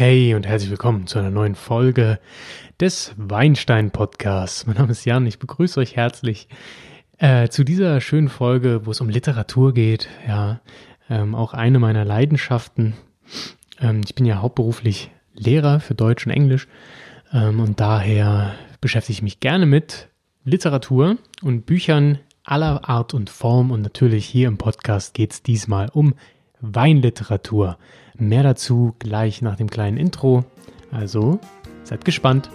Hey und herzlich willkommen zu einer neuen Folge des Weinstein Podcasts. Mein Name ist Jan, ich begrüße euch herzlich äh, zu dieser schönen Folge, wo es um Literatur geht. Ja, ähm, auch eine meiner Leidenschaften. Ähm, ich bin ja hauptberuflich Lehrer für Deutsch und Englisch ähm, und daher beschäftige ich mich gerne mit Literatur und Büchern aller Art und Form und natürlich hier im Podcast geht es diesmal um Weinliteratur. Mehr dazu gleich nach dem kleinen Intro. Also seid gespannt.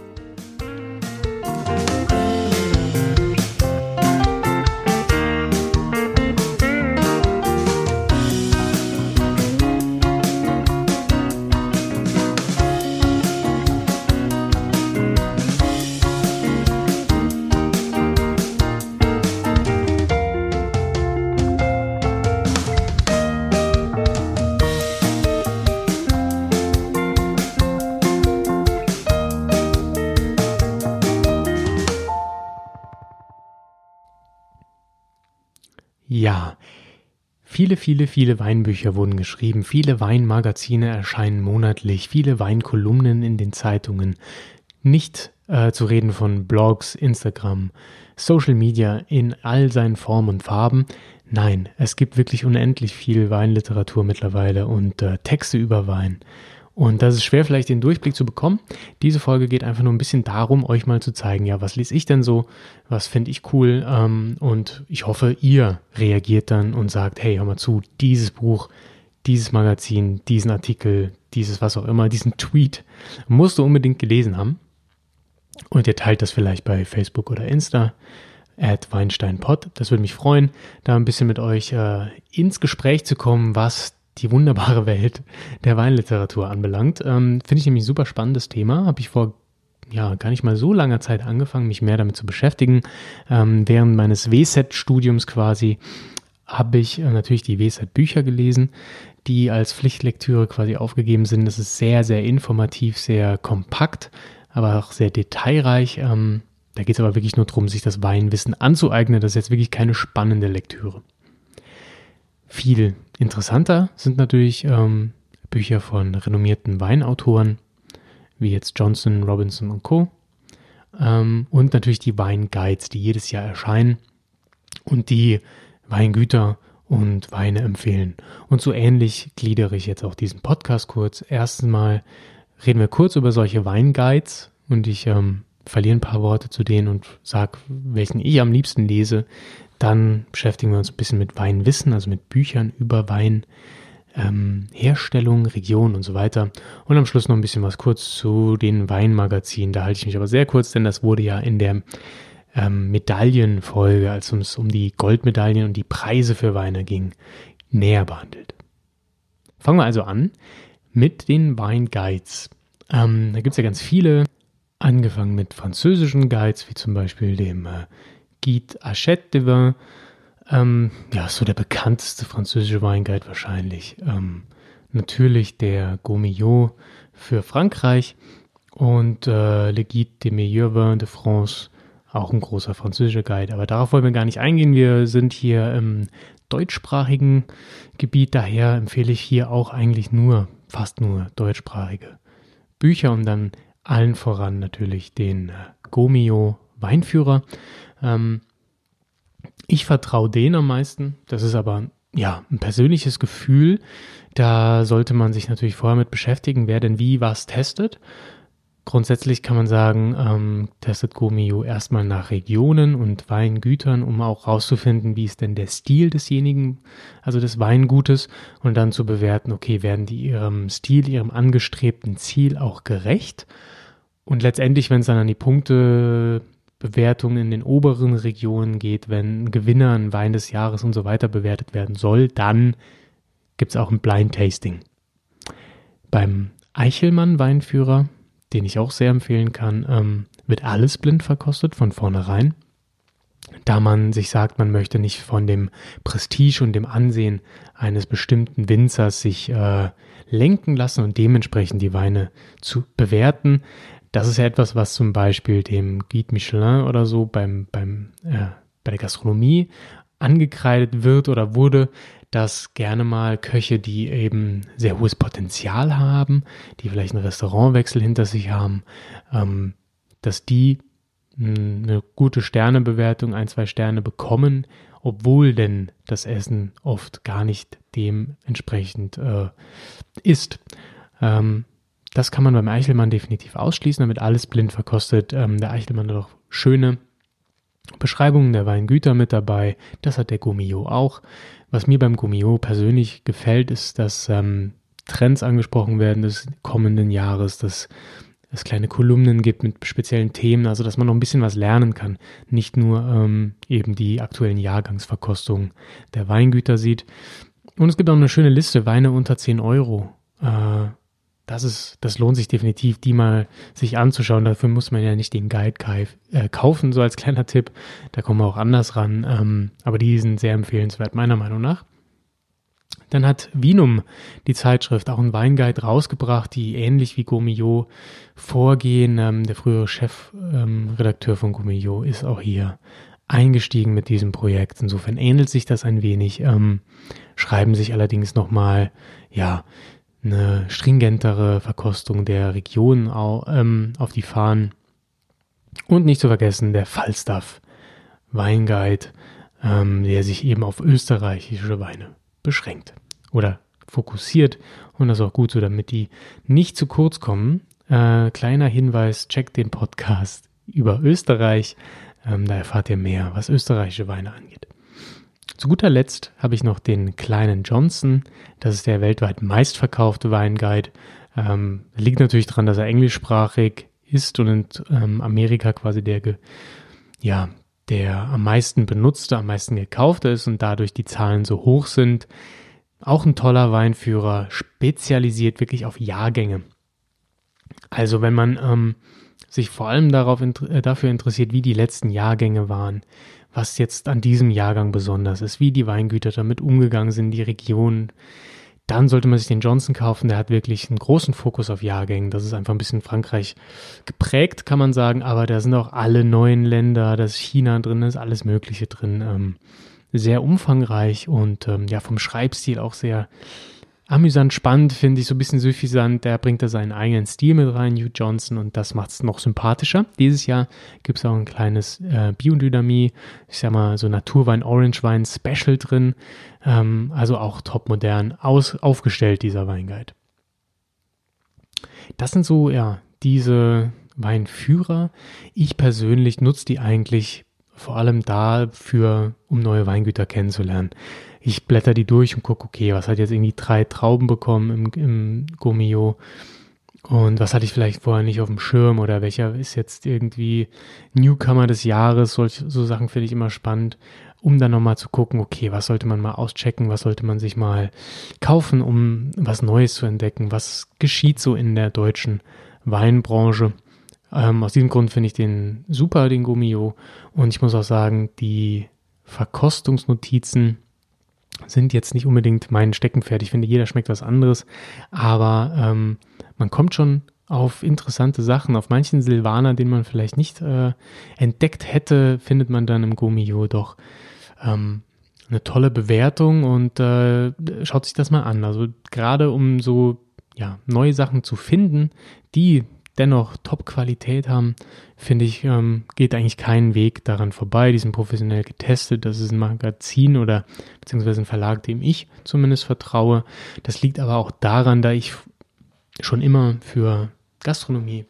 Ja, viele, viele, viele Weinbücher wurden geschrieben, viele Weinmagazine erscheinen monatlich, viele Weinkolumnen in den Zeitungen. Nicht äh, zu reden von Blogs, Instagram, Social Media in all seinen Formen und Farben. Nein, es gibt wirklich unendlich viel Weinliteratur mittlerweile und äh, Texte über Wein. Und das ist schwer vielleicht den Durchblick zu bekommen. Diese Folge geht einfach nur ein bisschen darum, euch mal zu zeigen, ja, was lese ich denn so, was finde ich cool. Ähm, und ich hoffe, ihr reagiert dann und sagt, hey, hör mal zu, dieses Buch, dieses Magazin, diesen Artikel, dieses was auch immer, diesen Tweet musst du unbedingt gelesen haben. Und ihr teilt das vielleicht bei Facebook oder Insta at WeinsteinPod. Das würde mich freuen, da ein bisschen mit euch äh, ins Gespräch zu kommen, was die wunderbare Welt der Weinliteratur anbelangt. Ähm, Finde ich nämlich ein super spannendes Thema. Habe ich vor ja, gar nicht mal so langer Zeit angefangen, mich mehr damit zu beschäftigen. Ähm, während meines WSET-Studiums quasi habe ich äh, natürlich die WSET-Bücher gelesen, die als Pflichtlektüre quasi aufgegeben sind. Das ist sehr, sehr informativ, sehr kompakt, aber auch sehr detailreich. Ähm, da geht es aber wirklich nur darum, sich das Weinwissen anzueignen. Das ist jetzt wirklich keine spannende Lektüre. Viel interessanter sind natürlich ähm, Bücher von renommierten Weinautoren, wie jetzt Johnson, Robinson und Co. Ähm, und natürlich die Weinguides, die jedes Jahr erscheinen und die Weingüter und Weine empfehlen. Und so ähnlich gliedere ich jetzt auch diesen Podcast kurz. Erstens mal reden wir kurz über solche Weinguides und ich ähm, verliere ein paar Worte zu denen und sage, welchen ich am liebsten lese, dann beschäftigen wir uns ein bisschen mit Weinwissen, also mit Büchern über Wein, ähm, Herstellung, Region und so weiter. Und am Schluss noch ein bisschen was kurz zu den Weinmagazinen. Da halte ich mich aber sehr kurz, denn das wurde ja in der ähm, Medaillenfolge, als es um die Goldmedaillen und die Preise für Weine ging, näher behandelt. Fangen wir also an mit den Weinguides. Ähm, da gibt es ja ganz viele, angefangen mit französischen Guides, wie zum Beispiel dem äh, Guide Hachette de Vin. Ähm, ja, so der bekannteste französische Weinguide wahrscheinlich. Ähm, natürlich der Gaumillot für Frankreich und äh, Le Guide des meilleurs vins de France, auch ein großer französischer Guide. Aber darauf wollen wir gar nicht eingehen. Wir sind hier im deutschsprachigen Gebiet, daher empfehle ich hier auch eigentlich nur, fast nur deutschsprachige Bücher und dann allen voran natürlich den äh, Gomio Weinführer. Ähm, ich vertraue denen am meisten. Das ist aber ja ein persönliches Gefühl. Da sollte man sich natürlich vorher mit beschäftigen, wer denn wie was testet. Grundsätzlich kann man sagen, ähm, testet Gomio erstmal nach Regionen und Weingütern, um auch rauszufinden, wie ist denn der Stil desjenigen, also des Weingutes, und dann zu bewerten, okay, werden die ihrem Stil, ihrem angestrebten Ziel auch gerecht? Und letztendlich, wenn es dann an die Punkte Bewertung in den oberen Regionen geht, wenn Gewinner, ein Wein des Jahres und so weiter bewertet werden soll, dann gibt es auch ein Blind Tasting. Beim Eichelmann Weinführer, den ich auch sehr empfehlen kann, ähm, wird alles blind verkostet von vornherein, da man sich sagt, man möchte nicht von dem Prestige und dem Ansehen eines bestimmten Winzers sich äh, lenken lassen und dementsprechend die Weine zu bewerten. Das ist ja etwas, was zum Beispiel dem Guide Michelin oder so beim, beim, äh, bei der Gastronomie angekreidet wird oder wurde, dass gerne mal Köche, die eben sehr hohes Potenzial haben, die vielleicht einen Restaurantwechsel hinter sich haben, ähm, dass die hm, eine gute Sternebewertung, ein, zwei Sterne bekommen, obwohl denn das Essen oft gar nicht dementsprechend äh, ist. Ähm, das kann man beim Eichelmann definitiv ausschließen, damit alles blind verkostet. Ähm, der Eichelmann hat auch schöne Beschreibungen der Weingüter mit dabei. Das hat der Gummio auch. Was mir beim Gummio persönlich gefällt, ist, dass ähm, Trends angesprochen werden des kommenden Jahres, dass es kleine Kolumnen gibt mit speziellen Themen, also dass man noch ein bisschen was lernen kann. Nicht nur ähm, eben die aktuellen Jahrgangsverkostungen der Weingüter sieht. Und es gibt auch eine schöne Liste, Weine unter 10 Euro. Äh, das ist, das lohnt sich definitiv, die mal sich anzuschauen. Dafür muss man ja nicht den Guide äh, kaufen, so als kleiner Tipp. Da kommen wir auch anders ran. Ähm, aber die sind sehr empfehlenswert, meiner Meinung nach. Dann hat Vinum, die Zeitschrift, auch einen Weinguide rausgebracht, die ähnlich wie Gourmillot vorgehen. Ähm, der frühere Chefredakteur ähm, von Gourmillot ist auch hier eingestiegen mit diesem Projekt. Insofern ähnelt sich das ein wenig, ähm, schreiben sich allerdings nochmal, ja, eine stringentere Verkostung der Region ähm, auf die Fahnen. Und nicht zu vergessen der Falstaff Weinguide, ähm, der sich eben auf österreichische Weine beschränkt oder fokussiert. Und das ist auch gut so, damit die nicht zu kurz kommen. Äh, kleiner Hinweis, checkt den Podcast über Österreich. Ähm, da erfahrt ihr mehr, was österreichische Weine angeht. Zu guter Letzt habe ich noch den kleinen Johnson. Das ist der weltweit meistverkaufte Weinguide. Ähm, liegt natürlich daran, dass er englischsprachig ist und in ähm, Amerika quasi der, ja, der am meisten benutzte, am meisten gekaufte ist und dadurch die Zahlen so hoch sind. Auch ein toller Weinführer, spezialisiert wirklich auf Jahrgänge. Also wenn man ähm, sich vor allem darauf, äh, dafür interessiert, wie die letzten Jahrgänge waren, was jetzt an diesem Jahrgang besonders ist, wie die Weingüter damit umgegangen sind, die Region, dann sollte man sich den Johnson kaufen. Der hat wirklich einen großen Fokus auf Jahrgängen. Das ist einfach ein bisschen Frankreich geprägt, kann man sagen. Aber da sind auch alle neuen Länder, da ist China drin, da ist alles Mögliche drin. Ähm, sehr umfangreich und ähm, ja, vom Schreibstil auch sehr amüsant, spannend, finde ich, so ein bisschen suffisant. Der bringt da seinen eigenen Stil mit rein, Hugh Johnson, und das macht es noch sympathischer. Dieses Jahr gibt es auch ein kleines äh, Biodynamie, ich sag mal so Naturwein, Orangewein Special drin. Ähm, also auch top modern aus, aufgestellt, dieser Weinguide. Das sind so, ja, diese Weinführer. Ich persönlich nutze die eigentlich vor allem dafür, um neue Weingüter kennenzulernen ich blätter die durch und gucke, okay, was hat jetzt irgendwie drei Trauben bekommen im, im Gummio und was hatte ich vielleicht vorher nicht auf dem Schirm oder welcher ist jetzt irgendwie Newcomer des Jahres, solche, so Sachen finde ich immer spannend, um dann nochmal zu gucken, okay, was sollte man mal auschecken, was sollte man sich mal kaufen, um was Neues zu entdecken, was geschieht so in der deutschen Weinbranche. Ähm, aus diesem Grund finde ich den super, den Gummio. Und ich muss auch sagen, die Verkostungsnotizen sind jetzt nicht unbedingt mein Steckenpferd. Ich finde, jeder schmeckt was anderes, aber ähm, man kommt schon auf interessante Sachen. Auf manchen Silvaner, den man vielleicht nicht äh, entdeckt hätte, findet man dann im Gomio doch ähm, eine tolle Bewertung und äh, schaut sich das mal an. Also gerade um so ja, neue Sachen zu finden, die dennoch Top-Qualität haben, finde ich, ähm, geht eigentlich kein Weg daran vorbei. Die sind professionell getestet. Das ist ein Magazin oder beziehungsweise ein Verlag, dem ich zumindest vertraue. Das liegt aber auch daran, da ich schon immer für Gastronomie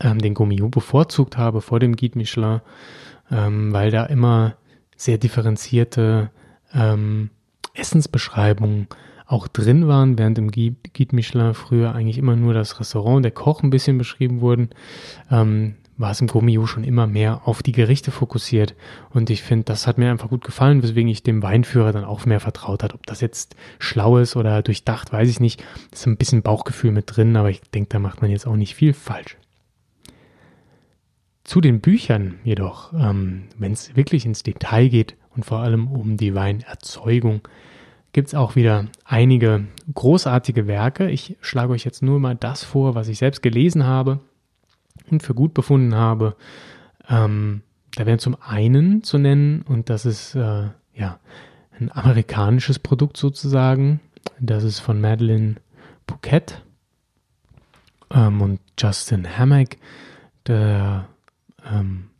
ähm, den Gourmillot bevorzugt habe vor dem Guide Michelin, ähm, weil da immer sehr differenzierte ähm, Essensbeschreibungen auch drin waren, während im Guide Michelin früher eigentlich immer nur das Restaurant, der Koch ein bisschen beschrieben wurden, ähm, war es im Gourmillot schon immer mehr auf die Gerichte fokussiert. Und ich finde, das hat mir einfach gut gefallen, weswegen ich dem Weinführer dann auch mehr vertraut hat. Ob das jetzt schlau ist oder durchdacht, weiß ich nicht. ist ein bisschen Bauchgefühl mit drin, aber ich denke, da macht man jetzt auch nicht viel falsch. Zu den Büchern jedoch, ähm, wenn es wirklich ins Detail geht und vor allem um die Weinerzeugung, gibt es auch wieder einige großartige Werke. Ich schlage euch jetzt nur mal das vor, was ich selbst gelesen habe und für gut befunden habe. Ähm, da wären zum einen zu nennen, und das ist äh, ja ein amerikanisches Produkt sozusagen. Das ist von Madeline Phuket ähm, und Justin Hammack, der ähm,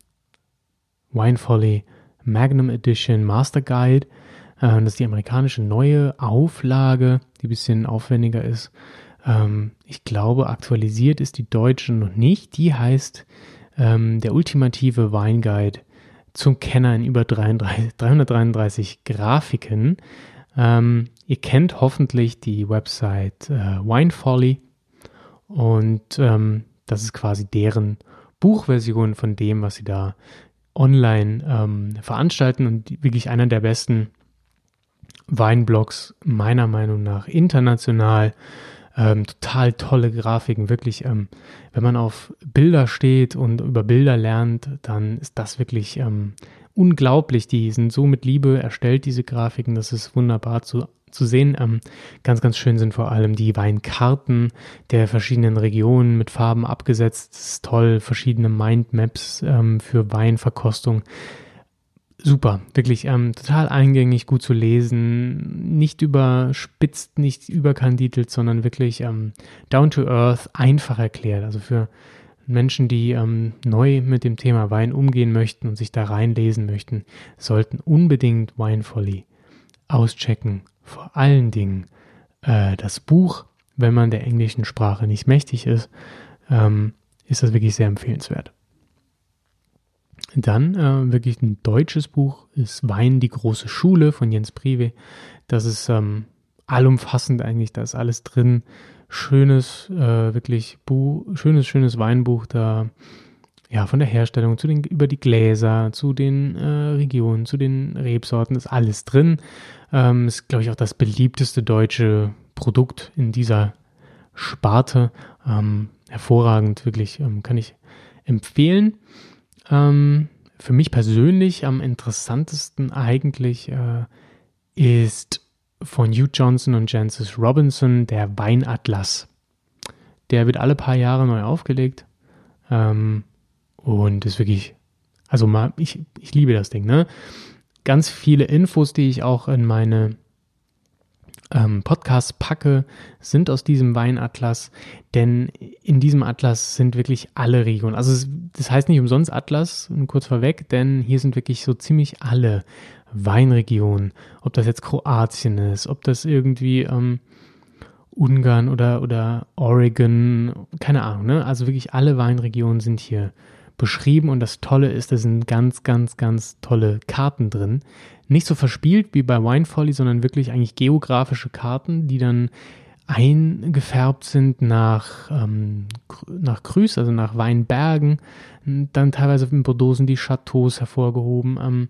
Wine Folly Magnum Edition Master Guide. Äh, das ist die amerikanische neue Auflage, die ein bisschen aufwendiger ist. Ähm, ich glaube, aktualisiert ist die deutsche noch nicht. Die heißt ähm, der ultimative Weinguide zum Kenner in über 33, 333 Grafiken. Ähm, ihr kennt hoffentlich die Website äh, Winefolly und ähm, das ist quasi deren Buchversion von dem, was sie da online ähm, veranstalten und wirklich einer der besten Weinblogs meiner Meinung nach international. Ähm, total tolle Grafiken, wirklich. Ähm, wenn man auf Bilder steht und über Bilder lernt, dann ist das wirklich ähm, unglaublich. Die sind so mit Liebe erstellt, diese Grafiken. Das ist wunderbar zu, zu sehen. Ähm, ganz, ganz schön sind vor allem die Weinkarten der verschiedenen Regionen mit Farben abgesetzt. Das ist toll. Verschiedene Mindmaps ähm, für Weinverkostung super, wirklich ähm, total eingängig, gut zu lesen, nicht überspitzt, nicht überkandidelt, sondern wirklich ähm, down to earth, einfach erklärt. Also für Menschen, die ähm, neu mit dem Thema Wein umgehen möchten und sich da reinlesen möchten, sollten unbedingt Winefolly auschecken. Vor allen Dingen äh, das Buch, wenn man der englischen Sprache nicht mächtig ist, ähm, ist das wirklich sehr empfehlenswert. Dann äh, wirklich ein deutsches Buch ist Wein, die große Schule von Jens Prive. Das ist ähm, allumfassend eigentlich, da ist alles drin. Schönes, äh, wirklich Buch, schönes, schönes Weinbuch da. Ja, von der Herstellung zu den, über die Gläser, zu den äh, Regionen, zu den Rebsorten ist alles drin. Ähm, ist, glaube ich, auch das beliebteste deutsche Produkt in dieser Sparte. Ähm, hervorragend, wirklich, ähm, kann ich empfehlen. Ähm, für mich persönlich am interessantesten eigentlich äh, ist von Hugh Johnson und Jancis Robinson der Weinatlas. Der wird alle paar Jahre neu aufgelegt ähm, und ist wirklich, also mal, ich, ich liebe das Ding, ne? Ganz viele Infos, die ich auch in meine ähm, Podcasts packe, sind aus diesem Weinatlas, denn in diesem Atlas sind wirklich alle Regionen. Also das heißt nicht umsonst Atlas, kurz vorweg, denn hier sind wirklich so ziemlich alle Weinregionen, ob das jetzt Kroatien ist, ob das irgendwie ähm, Ungarn oder, oder Oregon, keine Ahnung, ne? Also wirklich alle Weinregionen sind hier beschrieben und das Tolle ist, da sind ganz, ganz, ganz tolle Karten drin. Nicht so verspielt wie bei Winefolly, sondern wirklich eigentlich geografische Karten, die dann eingefärbt sind nach, ähm, nach Grüß, also nach Weinbergen. Dann teilweise in Bordeaux die Chateaus hervorgehoben. Ähm,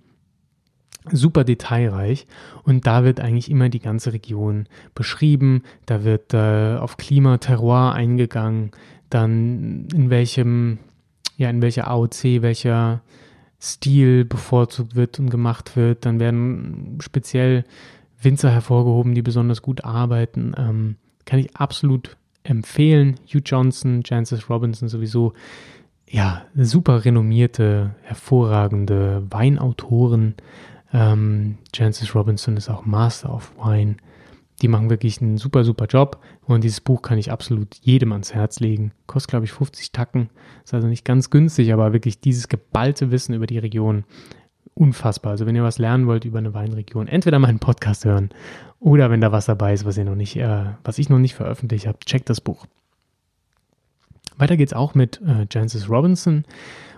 super detailreich und da wird eigentlich immer die ganze Region beschrieben. Da wird äh, auf Klima, Terroir eingegangen, dann in welchem ja, in welcher AOC welcher Stil bevorzugt wird und gemacht wird. Dann werden speziell Winzer hervorgehoben, die besonders gut arbeiten. Ähm, kann ich absolut empfehlen. Hugh Johnson, Jancis Robinson sowieso. Ja, super renommierte, hervorragende Weinautoren. Ähm, Jancis Robinson ist auch Master of Wine. Die machen wirklich einen super, super Job. Und dieses Buch kann ich absolut jedem ans Herz legen. Kostet, glaube ich, 50 Tacken. Ist also nicht ganz günstig, aber wirklich dieses geballte Wissen über die Region. Unfassbar. Also wenn ihr was lernen wollt über eine Weinregion, entweder meinen Podcast hören oder wenn da was dabei ist, was ihr noch nicht, äh, was ich noch nicht veröffentlicht habe, checkt das Buch. Weiter geht's auch mit äh, Jancis Robinson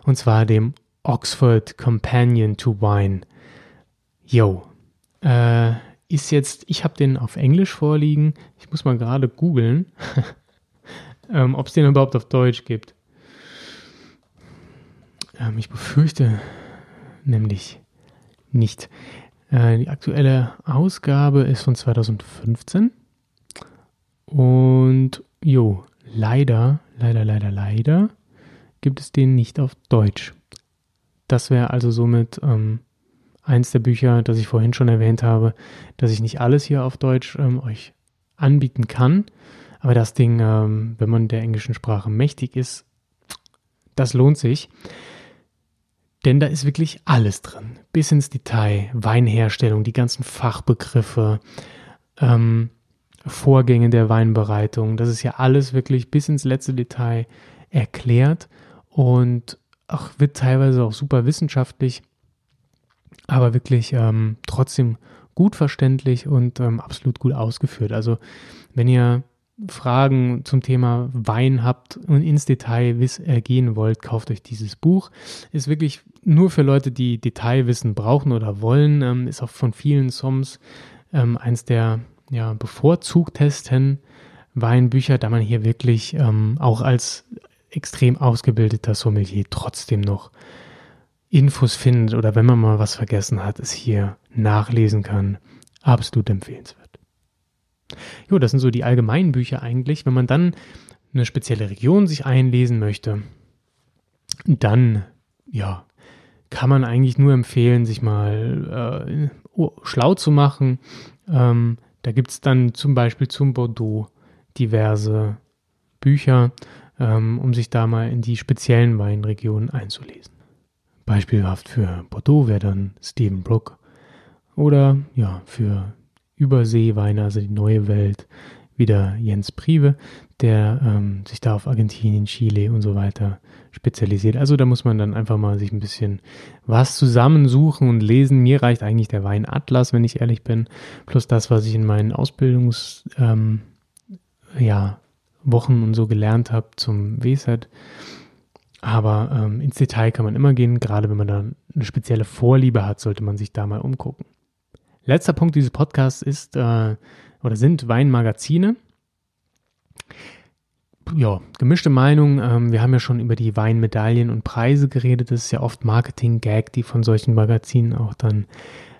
und zwar dem Oxford Companion to Wine. Yo, äh, ist jetzt, ich habe den auf Englisch vorliegen. Ich muss mal gerade googeln, ähm, ob es den überhaupt auf Deutsch gibt. Ähm, ich befürchte nämlich nicht. Äh, die aktuelle Ausgabe ist von 2015. Und jo, leider, leider, leider, leider gibt es den nicht auf Deutsch. Das wäre also somit ähm, eins der Bücher, das ich vorhin schon erwähnt habe, dass ich nicht alles hier auf Deutsch ähm, euch anbieten kann. Aber das Ding, ähm, wenn man der englischen Sprache mächtig ist, das lohnt sich. Denn da ist wirklich alles drin, bis ins Detail. Weinherstellung, die ganzen Fachbegriffe, ähm, Vorgänge der Weinbereitung. Das ist ja alles wirklich bis ins letzte Detail erklärt und auch wird teilweise auch super wissenschaftlich, aber wirklich ähm, trotzdem gut verständlich und ähm, absolut gut ausgeführt. Also wenn ihr Fragen zum Thema Wein habt und ins Detail wiss, äh, gehen wollt, kauft euch dieses Buch. Ist wirklich nur für Leute, die Detailwissen brauchen oder wollen. Ähm, ist auch von vielen Soms ähm, eins der ja, bevorzugtesten Weinbücher, da man hier wirklich ähm, auch als extrem ausgebildeter Sommelier trotzdem noch Infos findet oder wenn man mal was vergessen hat, es hier nachlesen kann. Absolut empfehlenswert. Jo, das sind so die allgemeinen Bücher eigentlich. Wenn man dann eine spezielle Region sich einlesen möchte, dann, ja, kann man eigentlich nur empfehlen, sich mal äh, schlau zu machen. Ähm, da gibt es dann zum Beispiel zum Bordeaux diverse Bücher, ähm, um sich da mal in die speziellen Weinregionen einzulesen. Beispielhaft für Bordeaux wäre dann Stephen Brook oder ja, für Überseeweine, also die neue Welt, wieder Jens Prive, der ähm, sich da auf Argentinien, Chile und so weiter spezialisiert. Also da muss man dann einfach mal sich ein bisschen was zusammensuchen und lesen. Mir reicht eigentlich der Weinatlas, wenn ich ehrlich bin, plus das, was ich in meinen Ausbildungs ähm, ja, Wochen und so gelernt habe zum WSET. Aber ähm, ins Detail kann man immer gehen, gerade wenn man da eine spezielle Vorliebe hat, sollte man sich da mal umgucken. Letzter Punkt dieses Podcasts ist äh, oder sind Weinmagazine. Ja, gemischte Meinung. Ähm, wir haben ja schon über die Weinmedaillen und Preise geredet. Das ist ja oft Marketing-Gag, die von solchen Magazinen auch dann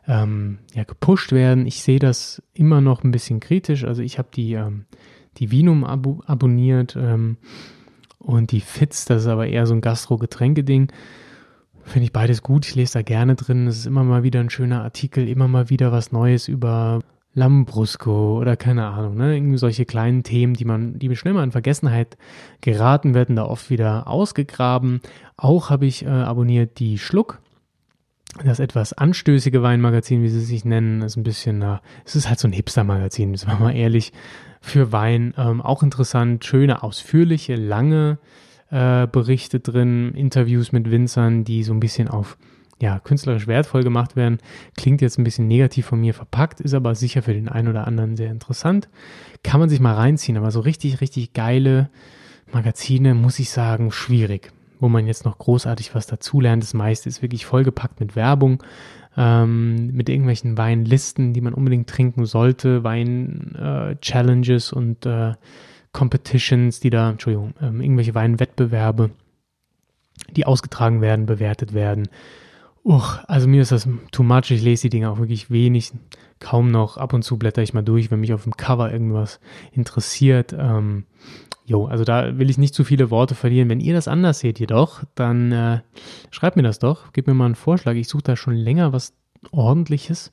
ähm, ja, gepusht werden. Ich sehe das immer noch ein bisschen kritisch. Also ich habe die, ähm, die Vinum ab abonniert ähm, und die Fitz, das ist aber eher so ein Gastro-Getränke-Ding. Finde ich beides gut. Ich lese da gerne drin. Es ist immer mal wieder ein schöner Artikel, immer mal wieder was Neues über Lambrusco oder keine Ahnung, ne? Irgendwie solche kleinen Themen, die man, die schnell mal in Vergessenheit geraten, werden da oft wieder ausgegraben. Auch habe ich äh, abonniert die Schluck. Das etwas anstößige Weinmagazin, wie sie sich nennen, ist ein bisschen, na, es ist halt so ein Hipster-Magazin, sind wir mal ehrlich, für Wein. Ähm, auch interessant, schöne, ausführliche, lange äh, Berichte drin, Interviews mit Winzern, die so ein bisschen auf ja, künstlerisch wertvoll gemacht werden. Klingt jetzt ein bisschen negativ von mir verpackt, ist aber sicher für den einen oder anderen sehr interessant. Kann man sich mal reinziehen, aber so richtig, richtig geile Magazine, muss ich sagen, schwierig. Wo man jetzt noch großartig was dazulernt. Das meiste ist wirklich vollgepackt mit Werbung, ähm, mit irgendwelchen Weinlisten, die man unbedingt trinken sollte, Wein-Challenges äh, und äh, Competitions, die da, Entschuldigung, ähm, irgendwelche Weinwettbewerbe, die ausgetragen werden, bewertet werden. Uch, also mir ist das too much. Ich lese die Dinge auch wirklich wenig, kaum noch. Ab und zu blätter ich mal durch, wenn mich auf dem Cover irgendwas interessiert. Ähm, jo, also da will ich nicht zu viele Worte verlieren. Wenn ihr das anders seht jedoch, dann äh, schreibt mir das doch. Gebt mir mal einen Vorschlag. Ich suche da schon länger was Ordentliches.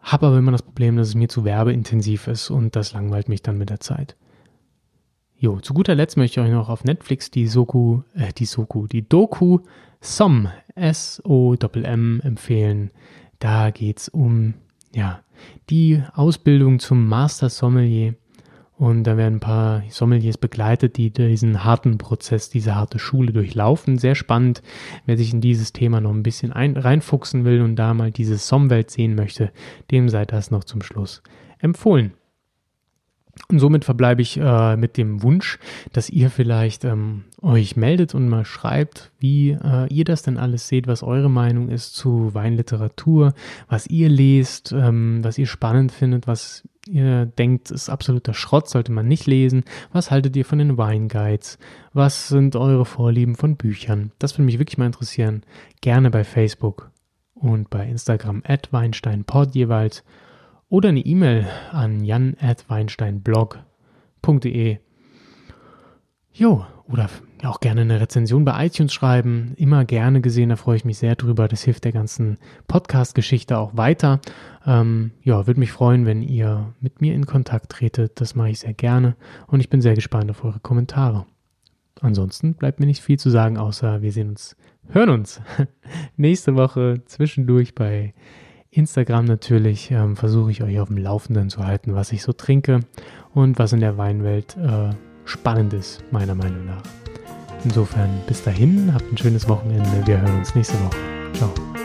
Habe aber immer das Problem, dass es mir zu werbeintensiv ist und das langweilt mich dann mit der Zeit. Jo, zu guter Letzt möchte ich euch noch auf Netflix die Soku, äh, die Soku, die Doku SOM, S-O-M empfehlen. Da geht es um, ja, die Ausbildung zum Master Sommelier. Und da werden ein paar Sommeliers begleitet, die diesen harten Prozess, diese harte Schule durchlaufen. Sehr spannend. Wer sich in dieses Thema noch ein bisschen ein, reinfuchsen will und da mal diese Sommwelt sehen möchte, dem sei das noch zum Schluss empfohlen. Und somit verbleibe ich äh, mit dem Wunsch, dass ihr vielleicht ähm, euch meldet und mal schreibt, wie äh, ihr das denn alles seht, was eure Meinung ist zu Weinliteratur, was ihr lest, ähm, was ihr spannend findet, was ihr denkt, ist absoluter Schrott, sollte man nicht lesen. Was haltet ihr von den Weinguides? Was sind eure Vorlieben von Büchern? Das würde mich wirklich mal interessieren. Gerne bei Facebook und bei Instagram at WeinsteinPod jeweils oder eine E-Mail an jan.weinsteinblog.de. Jo, oder auch gerne eine Rezension bei iTunes schreiben. Immer gerne gesehen, da freue ich mich sehr drüber. Das hilft der ganzen Podcast-Geschichte auch weiter. Ähm, ja, würde mich freuen, wenn ihr mit mir in Kontakt tretet. Das mache ich sehr gerne und ich bin sehr gespannt auf eure Kommentare. ansonsten bleibt mir nicht viel zu sagen, außer wir sehen uns, hören uns nächste Woche zwischendurch bei Instagram natürlich. Ähm, Versuche ich euch auf dem Laufenden zu halten, was ich so trinke und was in der Weinwelt äh, spannend ist, meiner Meinung nach. Insofern bis dahin, habt ein schönes Wochenende. Wir hören uns nächste Woche. Ciao.